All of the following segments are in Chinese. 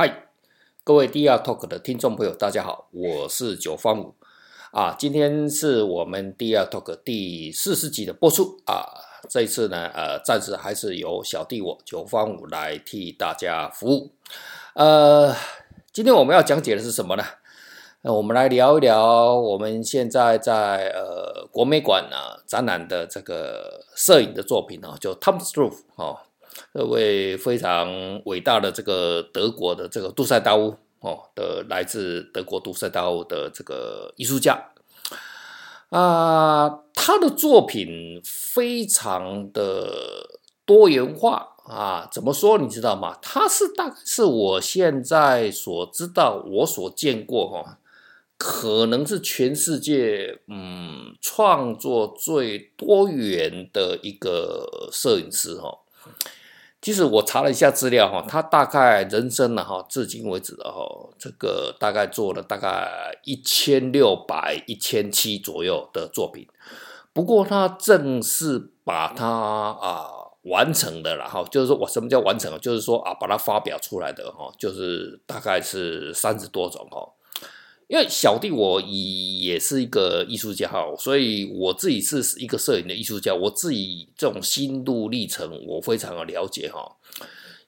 嗨，各位 DR Talk 的听众朋友，大家好，我是九方五啊。今天是我们 DR Talk 第四十集的播出啊。这一次呢，呃，暂时还是由小弟我九方五来替大家服务。呃，今天我们要讲解的是什么呢？那我们来聊一聊我们现在在呃国美馆啊展览的这个摄影的作品啊，就 Tom's Roof 哦。这位非常伟大的这个德国的这个杜塞道夫哦的来自德国杜塞道夫的这个艺术家啊，他的作品非常的多元化啊，怎么说你知道吗？他是大概是我现在所知道我所见过哈，可能是全世界嗯创作最多元的一个摄影师哈。其实我查了一下资料哈，他大概人生呢哈，至今为止的哈，这个大概做了大概一千六百、一千七左右的作品。不过他正式把它啊完成的了哈，就是说我什么叫完成？就是说啊，把它发表出来的哈，就是大概是三十多种哈。因为小弟我也是一个艺术家哈，所以我自己是一个摄影的艺术家，我自己这种心路历程我非常的了解哈。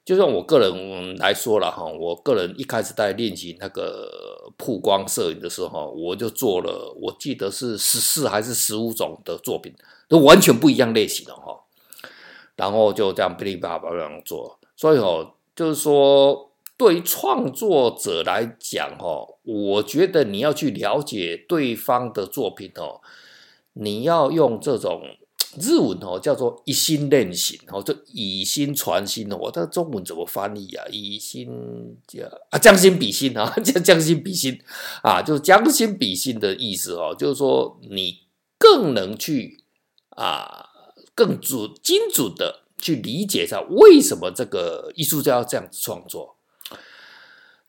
就像我个人来说了哈，我个人一开始在练习那个曝光摄影的时候，我就做了，我记得是十四还是十五种的作品，都完全不一样类型的哈。然后就这样噼里啪啦这样做，所以哦，就是说。对于创作者来讲，哦，我觉得你要去了解对方的作品，哦，你要用这种日文，哦，叫做以心练心，哦，就以心传心，哦，我这中文怎么翻译啊？以心叫啊，将心比心啊，将将心比心啊，就是将心比心的意思，哦，就是说你更能去啊，更准精准的去理解一下为什么这个艺术家要这样子创作。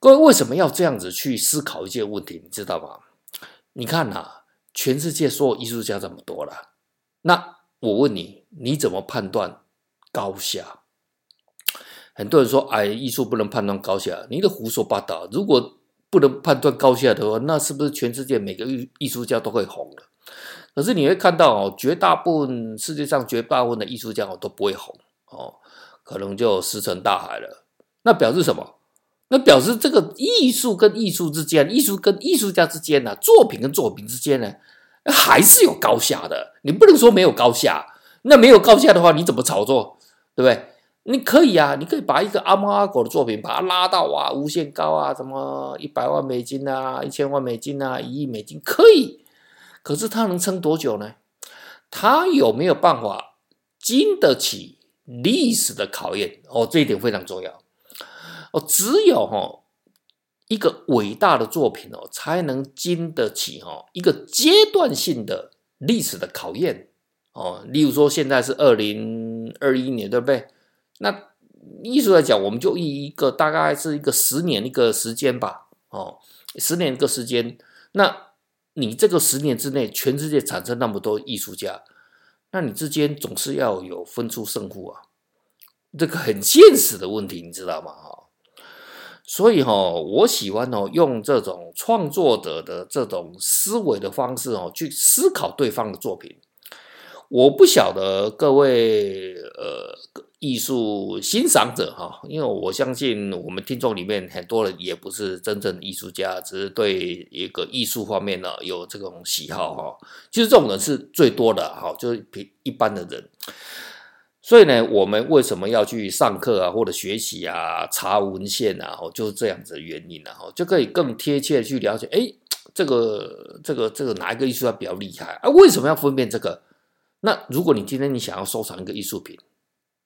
各位为什么要这样子去思考一些问题？你知道吗？你看呐、全世界所有艺术家这么多了，那我问你，你怎么判断高下？很多人说，哎，艺术不能判断高下，你的胡说八道。如果不能判断高下的话，那是不是全世界每个艺艺术家都会红了？可是你会看到哦，绝大部分世界上绝大部分的艺术家哦都不会红哦，可能就石沉大海了。那表示什么？那表示这个艺术跟艺术之间，艺术跟艺术家之间呢、啊，作品跟作品之间呢，还是有高下的。你不能说没有高下，那没有高下的话，你怎么炒作？对不对？你可以啊，你可以把一个阿猫阿狗的作品，把它拉到啊无限高啊，什么一百万美金啊，一千万美金啊，一亿美金可以。可是它能撑多久呢？它有没有办法经得起历史的考验？哦，这一点非常重要。哦，只有哈一个伟大的作品哦，才能经得起哈一个阶段性的历史的考验哦。例如说，现在是二零二一年，对不对？那艺术来讲，我们就以一个大概是一个十年一个时间吧。哦，十年一个时间，那你这个十年之内，全世界产生那么多艺术家，那你之间总是要有分出胜负啊。这个很现实的问题，你知道吗？哈。所以哈，我喜欢哦，用这种创作者的这种思维的方式哦，去思考对方的作品。我不晓得各位呃艺术欣赏者哈，因为我相信我们听众里面很多人也不是真正的艺术家，只是对一个艺术方面呢有这种喜好哈。其实这种人是最多的哈，就是比一般的人。所以呢，我们为什么要去上课啊，或者学习啊，查文献啊，哦，就是这样子的原因啊，就可以更贴切的去了解，哎，这个这个这个哪一个艺术家比较厉害啊？为什么要分辨这个？那如果你今天你想要收藏一个艺术品，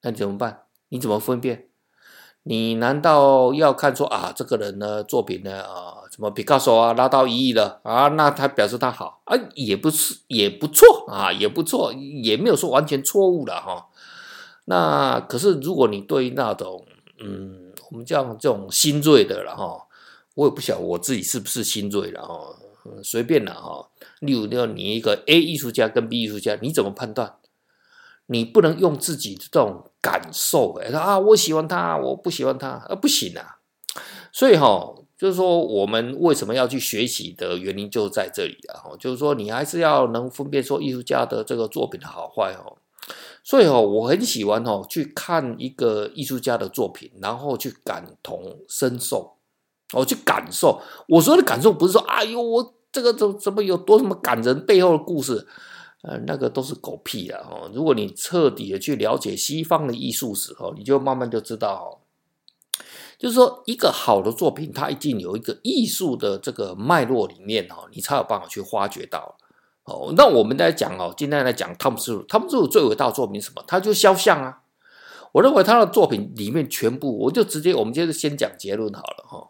那你怎么办？你怎么分辨？你难道要看说啊，这个人呢作品呢啊，什么毕卡索啊拉到一亿了啊，那他表示他好啊，也不是也不错啊，也不错，也没有说完全错误了哈。那可是，如果你对那种，嗯，我们叫这种新锐的了哈，我也不晓得我自己是不是新锐了哈，随便了哈。例如，要你一个 A 艺术家跟 B 艺术家，你怎么判断？你不能用自己的这种感受，哎，啊，我喜欢他，我不喜欢他，啊，不行啊。所以哈，就是说我们为什么要去学习的原因就在这里啊，就是说你还是要能分辨说艺术家的这个作品的好坏哦。所以哦，我很喜欢哦去看一个艺术家的作品，然后去感同身受，我去感受。我说的感受不是说哎呦我这个怎怎么有多什么感人背后的故事。呃，那个都是狗屁啊！哦，如果你彻底的去了解西方的艺术史哦，你就慢慢就知道，就是说一个好的作品，它一定有一个艺术的这个脉络里面哦，你才有办法去发掘到哦。那我们来讲哦，今天来讲汤姆斯鲁，汤姆斯鲁最伟大的作品什么？他就肖像啊！我认为他的作品里面全部，我就直接我们接着先讲结论好了哈。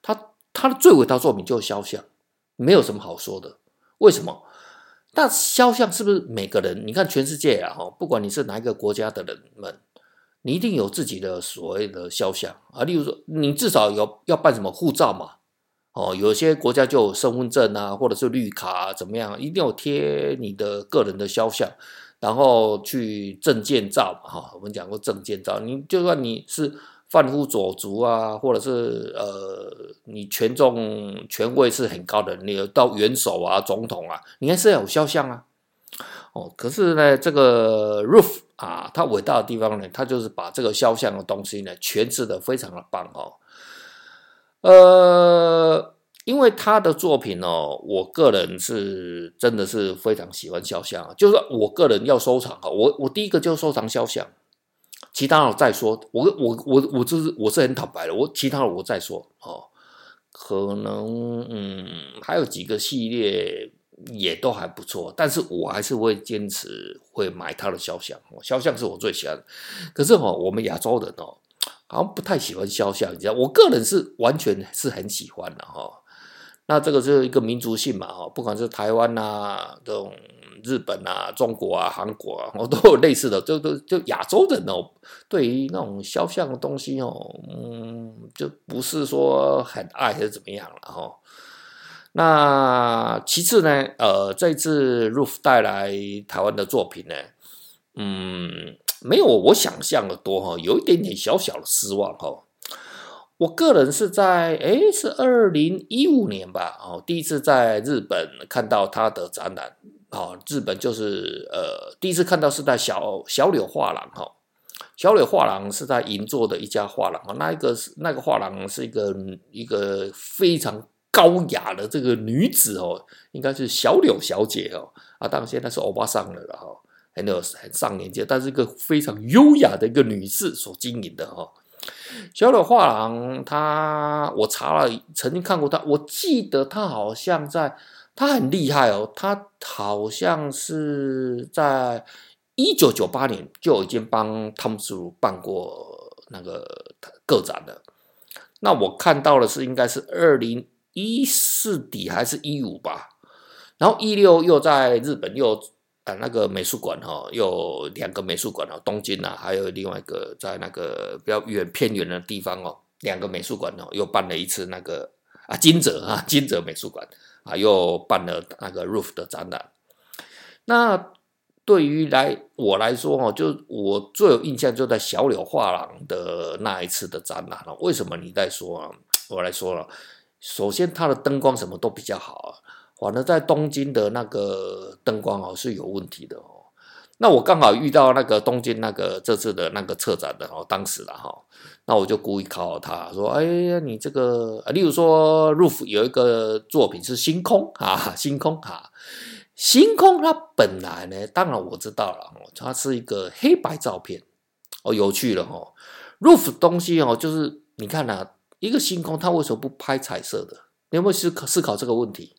他他的最伟大作品就是肖像，没有什么好说的。为什么？那肖像是不是每个人？你看全世界啊，哈，不管你是哪一个国家的人们，你一定有自己的所谓的肖像啊。例如说，你至少有要办什么护照嘛，哦，有些国家就有身份证啊，或者是绿卡啊，怎么样，一定要贴你的个人的肖像，然后去证件照嘛，哈，我们讲过证件照，你就算你是。贩夫走卒啊，或者是呃，你权重权位是很高的，你到元首啊、总统啊，你还是要有肖像啊。哦，可是呢，这个 Ruth 啊，他伟大的地方呢，他就是把这个肖像的东西呢，诠释的非常的棒哦。呃，因为他的作品哦，我个人是真的是非常喜欢肖像，就是我个人要收藏啊，我我第一个就收藏肖像。其他的我再说，我我我我就是我是很坦白的，我其他的我再说哦，可能嗯还有几个系列也都还不错，但是我还是会坚持会买他的肖像，肖像是我最喜欢的。可是哦，我们亚洲人哦，好像不太喜欢肖像，你知道，我个人是完全是很喜欢的哈。那这个是一个民族性嘛哈，不管是台湾啊这种。日本啊，中国啊，韩国啊，我都有类似的，就都就亚洲人哦，对于那种肖像的东西哦，嗯，就不是说很爱还是怎么样了哈。那其次呢，呃，这次 Ruth 带来台湾的作品呢，嗯，没有我想象的多哈，有一点点小小的失望哈。我个人是在诶，是二零一五年吧，哦，第一次在日本看到他的展览。哦，日本就是呃，第一次看到是在小小柳画廊哈，小柳画廊是在银座的一家画廊，那一个是那个画廊是一个一个非常高雅的这个女子哦，应该是小柳小姐哦，啊，当然现在是欧巴桑了哈，很有很上年纪，但是一个非常优雅的一个女士所经营的哈，小柳画廊，她我查了，曾经看过她，我记得她好像在。他很厉害哦，他好像是在一九九八年就已经帮汤姆斯鲁办过那个个展了。那我看到的是应该是二零一四底还是一五吧，然后一六又在日本又啊那个美术馆哈，又两个美术馆哦，东京啊，还有另外一个在那个比较远偏远的地方哦，两个美术馆哦又办了一次那个啊金泽 啊金泽美术馆。啊，又办了那个 roof 的展览。那对于来我来说，哦，就我最有印象就在小柳画廊的那一次的展览了。为什么你在说啊？我来说了，首先它的灯光什么都比较好，反而在东京的那个灯光哦是有问题的哦。那我刚好遇到那个东京那个这次的那个策展的哦，当时了哈，那我就故意考他说：“哎呀，你这个，例如说 Roof 有一个作品是星空啊，星空哈，星空它本来呢，当然我知道了，它是一个黑白照片哦，有趣了哈。Roof 东西哦，就是你看呐，一个星空，它为什么不拍彩色的？你有没有思考思考这个问题？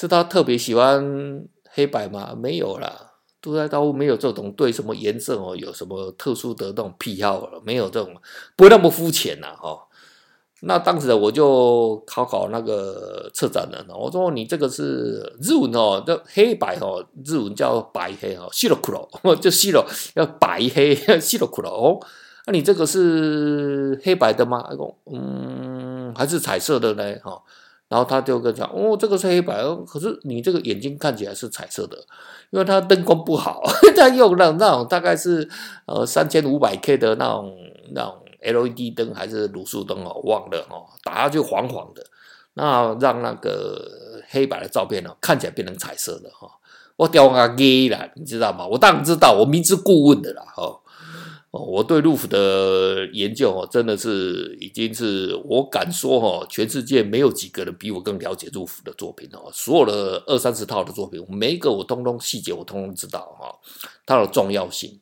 是他特别喜欢黑白吗？没有啦。都在都没有这种对什么颜色哦有什么特殊的那种癖好了，没有这种不会那么肤浅呐哈。那当时我就考考那个策展人，我说你这个是日文哦，叫黑白哦，日文叫白黑哦，西罗库罗就西罗要白黑西罗库罗哦，那你这个是黑白的吗？嗯，还是彩色的呢哈。然后他就跟讲哦，这个是黑白哦，可是你这个眼睛看起来是彩色的。因为它灯光不好，他用那那种大概是呃三千五百 K 的那种那种 LED 灯还是卤素灯哦，忘了哦，打下去黄黄的，那让那个黑白的照片呢看起来变成彩色的哈。我掉啊 gay 了，你知道吗？我当然知道，我明知故问的啦哈。哦，我对 RUF 的研究哦，真的是已经是我敢说哦，全世界没有几个人比我更了解 RUF 的作品哦。所有的二三十套的作品，每一个我通通细节我通通知道哈，它的重要性。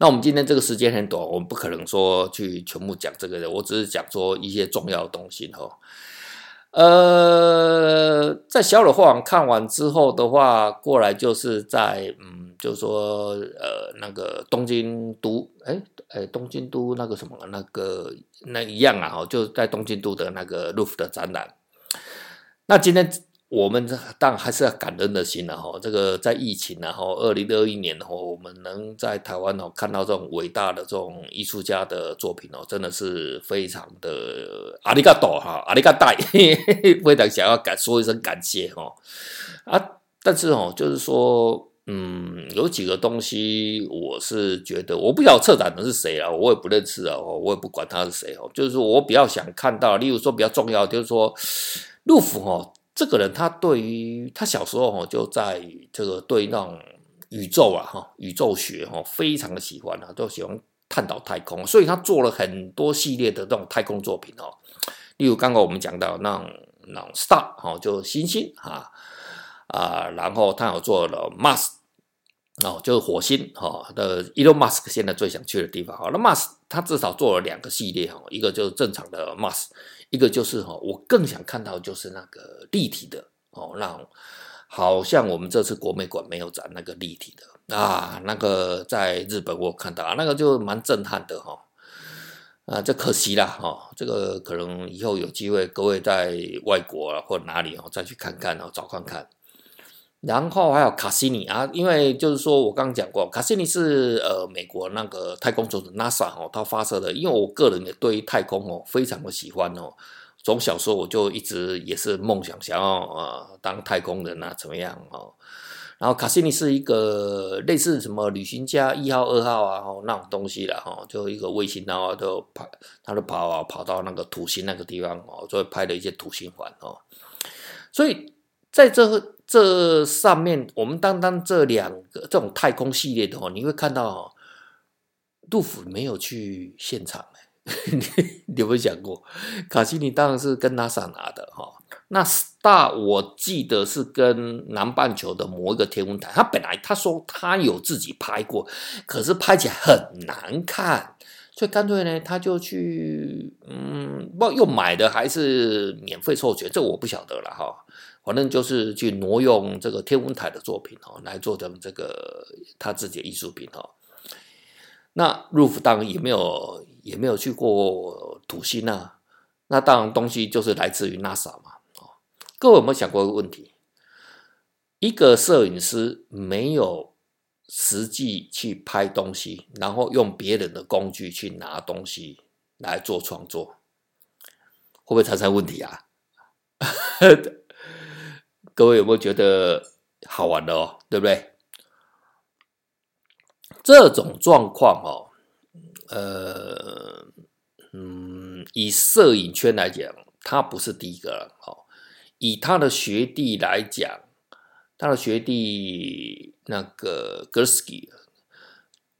那我们今天这个时间很短，我们不可能说去全部讲这个的，我只是讲说一些重要的东西哈。呃，在小柳画廊看完之后的话，过来就是在嗯，就是说呃，那个东京都，哎哎，东京都那个什么那个那一样啊，哈，就在东京都的那个 roof 的展览。那今天。我们当然还是要感恩的心了哈。这个在疫情然后二零二一年哈，我们能在台湾哦看到这种伟大的这种艺术家的作品哦，真的是非常的阿里嘎多哈，阿里嘎带，非常想要感说一声感谢哈啊！但是哦，就是说，嗯，有几个东西，我是觉得我不晓得策展人是谁啊，我也不认识啊，我也不管他是谁哦。就是说我比较想看到，例如说比较重要，就是说，RUF 哈。这个人他对于他小时候哈就在这个对那种宇宙啊哈宇宙学哈非常的喜欢啊，都喜欢探讨太空，所以他做了很多系列的这种太空作品哦。例如刚刚我们讲到那种那种 star 哈，就星星啊啊，然后他有做了 Mars 哦，就是火星哈的 Elon Musk 现在最想去的地方。好，那 Mars 他至少做了两个系列哈，一个就是正常的 Mars。一个就是哈，我更想看到就是那个立体的哦，那好像我们这次国美馆没有展那个立体的啊，那个在日本我看到啊，那个就蛮震撼的哈，啊，这可惜了哈，这个可能以后有机会各位在外国啊或哪里哦再去看看哦，找看看。然后还有卡西尼啊，因为就是说我刚刚讲过，卡西尼是呃美国那个太空总署 NASA 哦，它发射的。因为我个人也对于太空哦非常的喜欢哦，从小时候我就一直也是梦想想要啊当太空人啊怎么样哦。然后卡西尼是一个类似什么旅行家一号二号啊那种东西了哈，就一个卫星然后就跑，它就跑啊跑到那个土星那个地方哦，就拍了一些土星环哦，所以在这。这上面，我们单单这两个这种太空系列的话，你会看到杜甫没有去现场，你有没有想过？卡西尼当然是跟 NASA 拿的哈。那 Star 我记得是跟南半球的某一个天文台，他本来他说他有自己拍过，可是拍起来很难看，所以干脆呢，他就去，嗯，不又买的还是免费授权，这我不晓得了哈。反正就是去挪用这个天文台的作品哦，来做成这个他自己的艺术品哦。那 RUF 当然也没有也没有去过土星啊。那当然东西就是来自于 NASA 嘛。哦，各位有没有想过一个问题？一个摄影师没有实际去拍东西，然后用别人的工具去拿东西来做创作，会不会产生问题啊？各位有没有觉得好玩的哦？对不对？这种状况哦，呃，嗯，以摄影圈来讲，他不是第一个了哦。以他的学弟来讲，他的学弟那个 Gursky，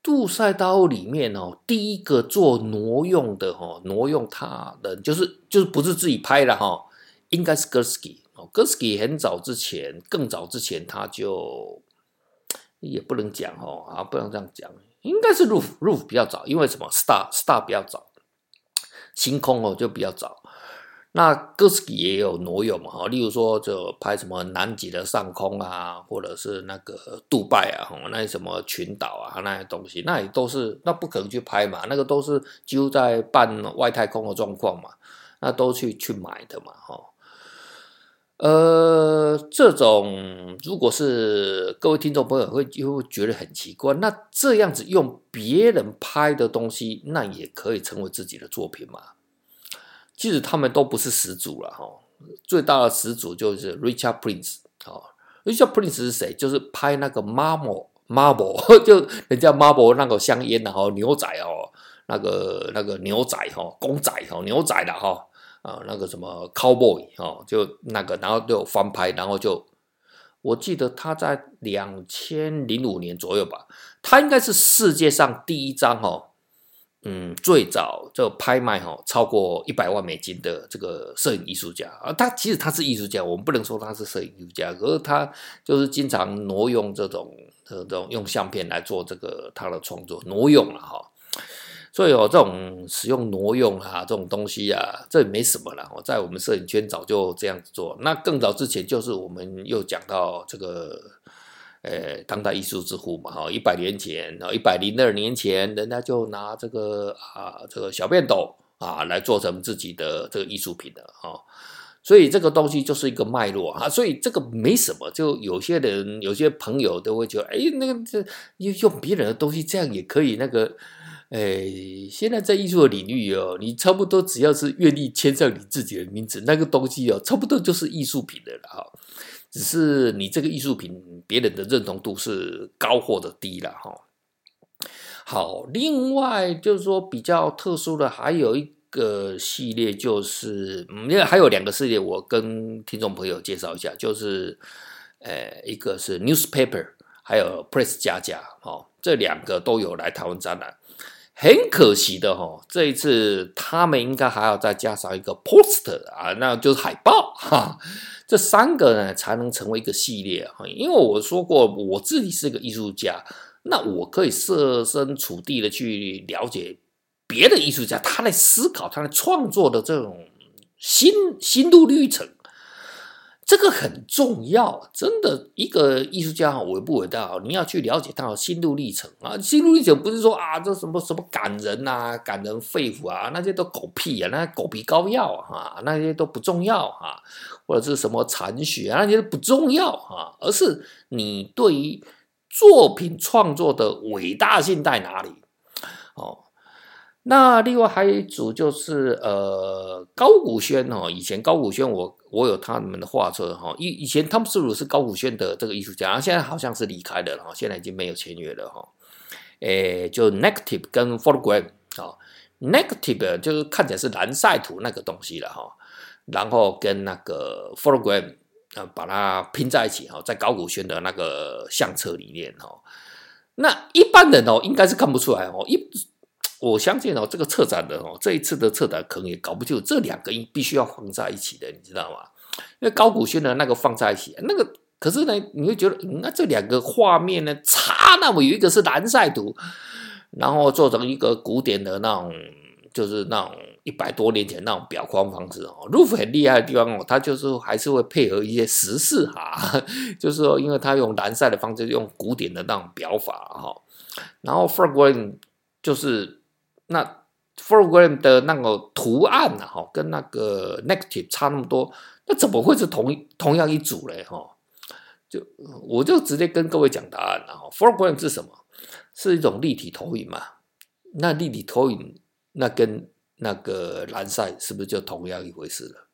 杜塞道欧里面哦，第一个做挪用的哈，挪用他的就是就是不是自己拍的哈，应该是 Gursky。很早之前，更早之前，他就也不能讲哦啊，不能这样讲，应该是 roof roof 比较早，因为什么？Star Star 比较早，星空哦就比较早。那哥斯基也有挪用嘛，哈，例如说就拍什么南极的上空啊，或者是那个杜拜啊，那些什么群岛啊那些东西，那也都是那不可能去拍嘛，那个都是几乎在半外太空的状况嘛，那都去去买的嘛，哈。呃，这种如果是各位听众朋友会就会觉得很奇怪，那这样子用别人拍的东西，那也可以成为自己的作品嘛？其实他们都不是始祖了哈，最大的始祖就是 Richard Prince 啊，Richard Prince 是谁？就是拍那个 Marble Marble，就人家 Marble 那个香烟然后牛仔哦，那个那个牛仔哈，公仔哈，牛仔的哈啊，那个什么 cowboy 哈，就那个，然后就翻拍，然后就我记得他在两千零五年左右吧，他应该是世界上第一张哈。嗯，最早就拍卖哈超过一百万美金的这个摄影艺术家啊，他其实他是艺术家，我们不能说他是摄影艺术家，可是他就是经常挪用这种这种用相片来做这个他的创作，挪用了哈，所以哦这种使用挪用啊这种东西啊，这也没什么了，在我们摄影圈早就这样子做，那更早之前就是我们又讲到这个。呃，当代艺术之父嘛，哈，一百年前，然后一百零二年前，人家就拿这个啊，这个小便斗啊，来做成自己的这个艺术品的哈，所以这个东西就是一个脉络啊，所以这个没什么，就有些人、有些朋友都会觉得，哎，那个这用别人的东西这样也可以，那个，哎，现在在艺术的领域哦，你差不多只要是愿意签上你自己的名字，那个东西哦，差不多就是艺术品的了哈。只是你这个艺术品，别人的认同度是高或者低了哈。好，另外就是说比较特殊的还有一个系列，就是嗯，因为还有两个系列，我跟听众朋友介绍一下，就是呃，一个是 newspaper，还有 press 加加，哦，这两个都有来台湾展览。很可惜的哈，这一次他们应该还要再加上一个 poster 啊，那就是海报哈。这三个呢，才能成为一个系列哈！因为我说过，我自己是个艺术家，那我可以设身处地的去了解别的艺术家，他在思考、他在创作的这种心心路历程。这个很重要，真的，一个艺术家伟不伟大，你要去了解他的心路历程啊！心路历程不是说啊，这什么什么感人啊、感人肺腑啊，那些都狗屁啊，那狗皮膏药啊，那些都不重要啊，或者是什么残雪啊，那些都不重要啊，而是你对于作品创作的伟大性在哪里？哦。那另外还有一组就是呃高古轩哦，以前高古轩我我有他们的画册哈，以以前汤姆斯鲁是高古轩的这个艺术家，现在好像是离开了哈，现在已经没有签约了哈。诶，就 negative 跟 photogram 啊，negative 就是看起来是蓝晒图那个东西了哈，然后跟那个 photogram 啊把它拼在一起哈，在高古轩的那个相册里面哈，那一般人哦应该是看不出来哦一。我相信哦，这个策展人哦，这一次的策展可能也搞不清楚这两个必须要放在一起的，你知道吗？因为高古轩的那个放在一起，那个可是呢，你会觉得嗯那这两个画面呢，差那么有一个是蓝晒图，然后做成一个古典的那种，就是那种一百多年前那种裱框方式哦。Ruff 很厉害的地方哦，他就是还是会配合一些时事哈，就是说，因为他用蓝晒的方式，用古典的那种裱法哈，然后 Foreground 就是。那 foreground 的那个图案呢？哈，跟那个 negative 差那么多，那怎么会是同同样一组嘞？哈，就我就直接跟各位讲答案了哈。foreground 是什么？是一种立体投影嘛？那立体投影那跟那个蓝晒是不是就同样一回事了？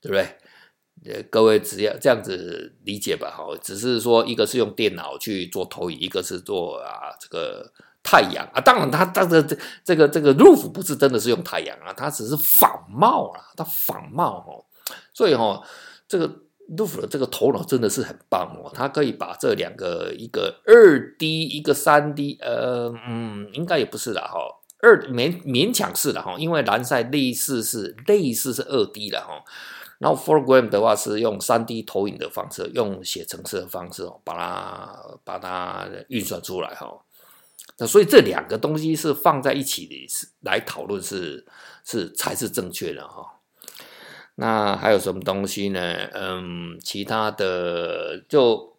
对不对？呃，各位只要这样子理解吧。哈，只是说一个是用电脑去做投影，一个是做啊这个。太阳啊，当然他当然这个这个 Ruff 不是真的是用太阳啊，他只是仿冒啊，他仿冒哦，所以哦，这个 Ruff 的这个头脑真的是很棒哦，他可以把这两个一个二 D 一个三 D，呃嗯，应该也不是的哈，二勉勉强是的哈，因为蓝晒类似是类似是二 D 的哈，然后 foreground 的话是用三 D 投影的方式，用写程式的方式哦，把它把它运算出来哈。那所以这两个东西是放在一起的，是来讨论是是才是正确的哈。那还有什么东西呢？嗯，其他的就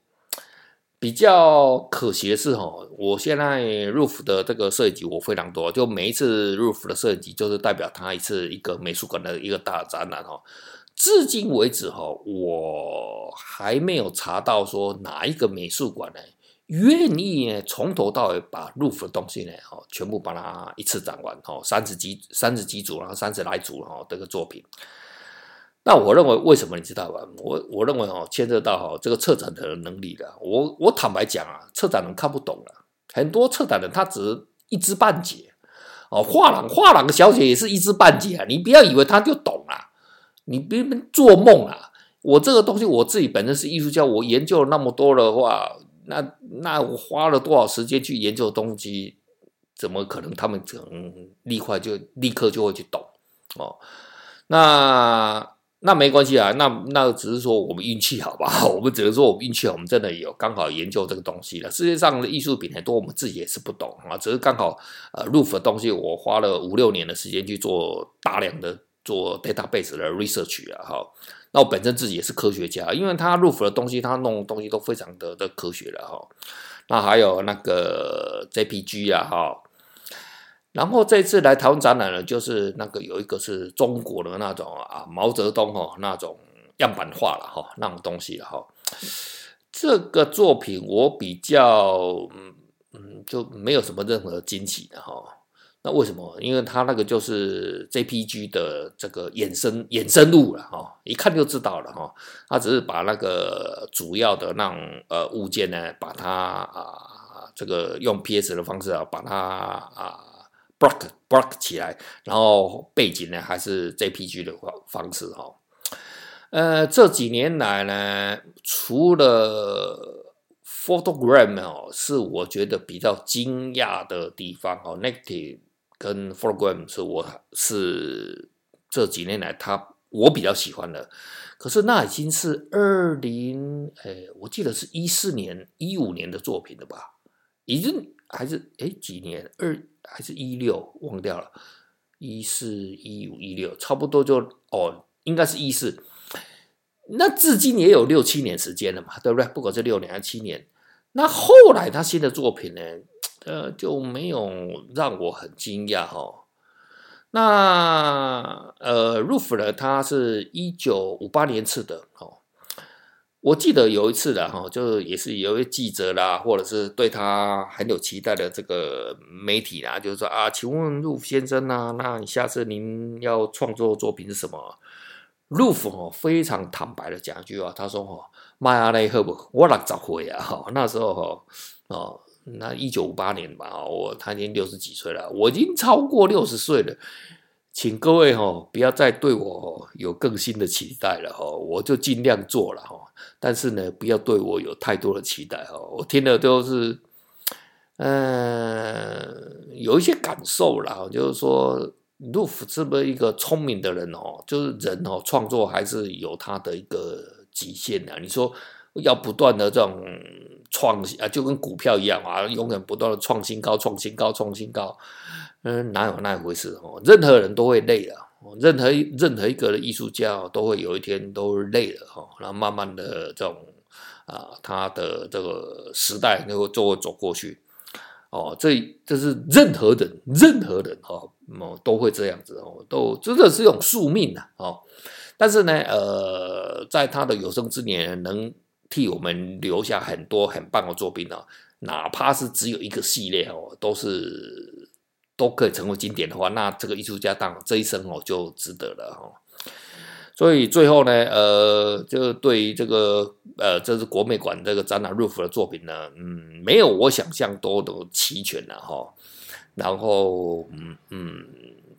比较可惜的是哈，我现在 Ruff 的这个设计我非常多，就每一次 Ruff 的设计就是代表他一次一个美术馆的一个大展览哈。至今为止哈，我还没有查到说哪一个美术馆呢？愿意呢，从头到尾把 Ruff 的东西呢，哦，全部把它一次展完，哦，三十几三十几组，然后三十来组，哦，这个作品。那我认为为什么你知道吧？我我认为哦，牵涉到哈这个策展的能力的。我我坦白讲啊，策展人看不懂了，很多策展人他只一知半解，哦，画廊画廊小姐也是一知半解啊，你不要以为她就懂啊，你别做梦啊！我这个东西我自己本身是艺术家，我研究了那么多的话，那那我花了多少时间去研究东西，怎么可能他们可能立刻就立刻就会去懂哦？那。那没关系啊，那那只是说我们运气好吧，我们只能说我们运气好，我们真的有刚好研究这个东西了。世界上的艺术品很多，我们自己也是不懂啊，只是刚好呃，roof 的东西我花了五六年的时间去做大量的做 database 的 research 啊，哈。那我本身自己也是科学家，因为他 roof 的东西，他弄东西都非常的的科学了哈。那还有那个 JPG 啊，哈。然后这次来台湾展览呢，就是那个有一个是中国的那种啊毛泽东哦那种样板画了哈那种东西了哈。这个作品我比较嗯嗯就没有什么任何惊喜的哈。那为什么？因为它那个就是 JPG 的这个衍生衍生物了哈，一看就知道了哈。它只是把那个主要的那种呃物件呢，把它啊这个用 PS 的方式啊把它啊。block block 起来，然后背景呢还是 JPG 的方方式哈。呃，这几年来呢，除了 photogram 哦，是我觉得比较惊讶的地方哦。Negative 跟 photogram 是我是这几年来他我比较喜欢的。可是那已经是二零哎，我记得是一四年、一五年的作品了吧？已经还是哎几年二。还是一六忘掉了，一四一五一六，差不多就哦，应该是一四。那至今也有六七年时间了嘛，对不对？不管是六年还是七年。那后来他新的作品呢，呃，就没有让我很惊讶、哦。那呃，Roof 呢，他是一九五八年次的哦。我记得有一次的哈，就也是有一位记者啦，或者是对他很有期待的这个媒体啦，就是说啊，请问 Roof 先生啊，那你下次您要创作作品是什么？Roof 哦，非常坦白的讲一句啊，他说哦，妈呀嘞，好不，我六十岁啊，哈，那时候哈，哦，那一九五八年吧，我他已经六十几岁了，我已经超过六十岁了。请各位哈不要再对我有更新的期待了哈，我就尽量做了哈，但是呢，不要对我有太多的期待哈。我听的都是，嗯，有一些感受啦，就是说杜甫这么一个聪明的人哦，就是人哦，创作还是有他的一个极限的。你说要不断的这种创新啊，就跟股票一样啊，永远不断的创新高、创新高、创新高。嗯，哪有那回事哦？任何人都会累的，任何任何一个的艺术家都会有一天都累了哈，然后慢慢的这种啊，他的这个时代就会就会走过去哦。这这是任何人任何人哈，哦都会这样子哦，都真的是一种宿命呐哦。但是呢，呃，在他的有生之年，能替我们留下很多很棒的作品呢，哪怕是只有一个系列哦，都是。都可以成为经典的话，那这个艺术家当这一生哦就值得了哈。所以最后呢，呃，就对于这个呃，这是国美馆这个展览 Roof 的作品呢，嗯，没有我想象多的齐全了哈。然后，嗯嗯，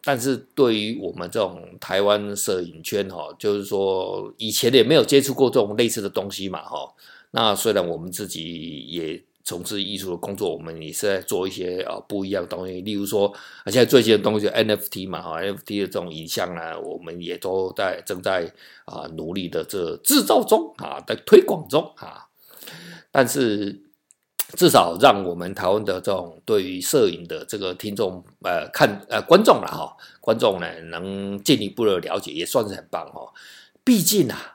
但是对于我们这种台湾摄影圈哈，就是说以前也没有接触过这种类似的东西嘛哈。那虽然我们自己也。从事艺术的工作，我们也是在做一些啊不一样的东西。例如说，现在最近的东西 NFT 嘛，哈，NFT 的这种影像呢，我们也都在正在啊努力的这制造中啊，在推广中啊。但是至少让我们台湾的这种对于摄影的这个听众呃看呃观众了哈，观众呢能进一步的了解，也算是很棒哈。毕竟啊。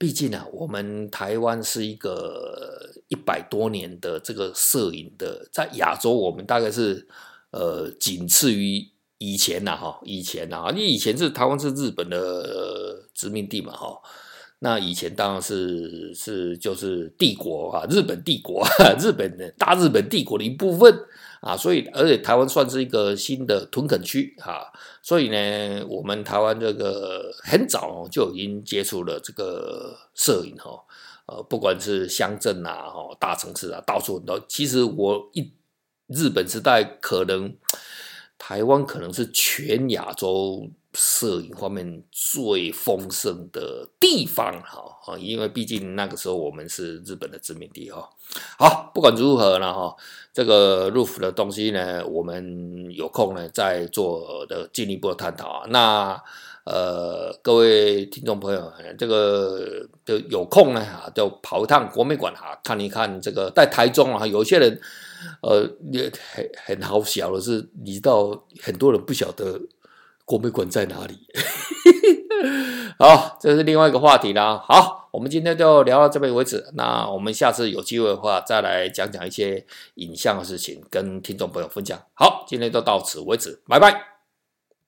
毕竟啊，我们台湾是一个一百多年的这个摄影的，在亚洲我们大概是呃仅次于以前呐哈，以前呐，因为以前是台湾是日本的、殖民地嘛哈，那以前当然是是就是帝国啊，日本帝国，日本的大日本帝国的一部分。啊，所以而且台湾算是一个新的屯垦区啊，所以呢，我们台湾这个很早就已经接触了这个摄影哈，呃，不管是乡镇啊、大城市啊，到处很多。其实我一日本时代可能台湾可能是全亚洲摄影方面最丰盛的地方哈，因为毕竟那个时候我们是日本的殖民地哈。好，不管如何呢哈，这个 RUF 的东西呢，我们有空呢再做的进一步的探讨啊。那呃，各位听众朋友，这个就有空呢哈，就跑一趟国美馆哈，看一看这个在台中啊，有些人呃也很很好笑的是，你知道很多人不晓得。国美馆在哪里？好，这是另外一个话题啦。好，我们今天就聊到这边为止。那我们下次有机会的话，再来讲讲一些影像的事情，跟听众朋友分享。好，今天就到此为止，拜拜。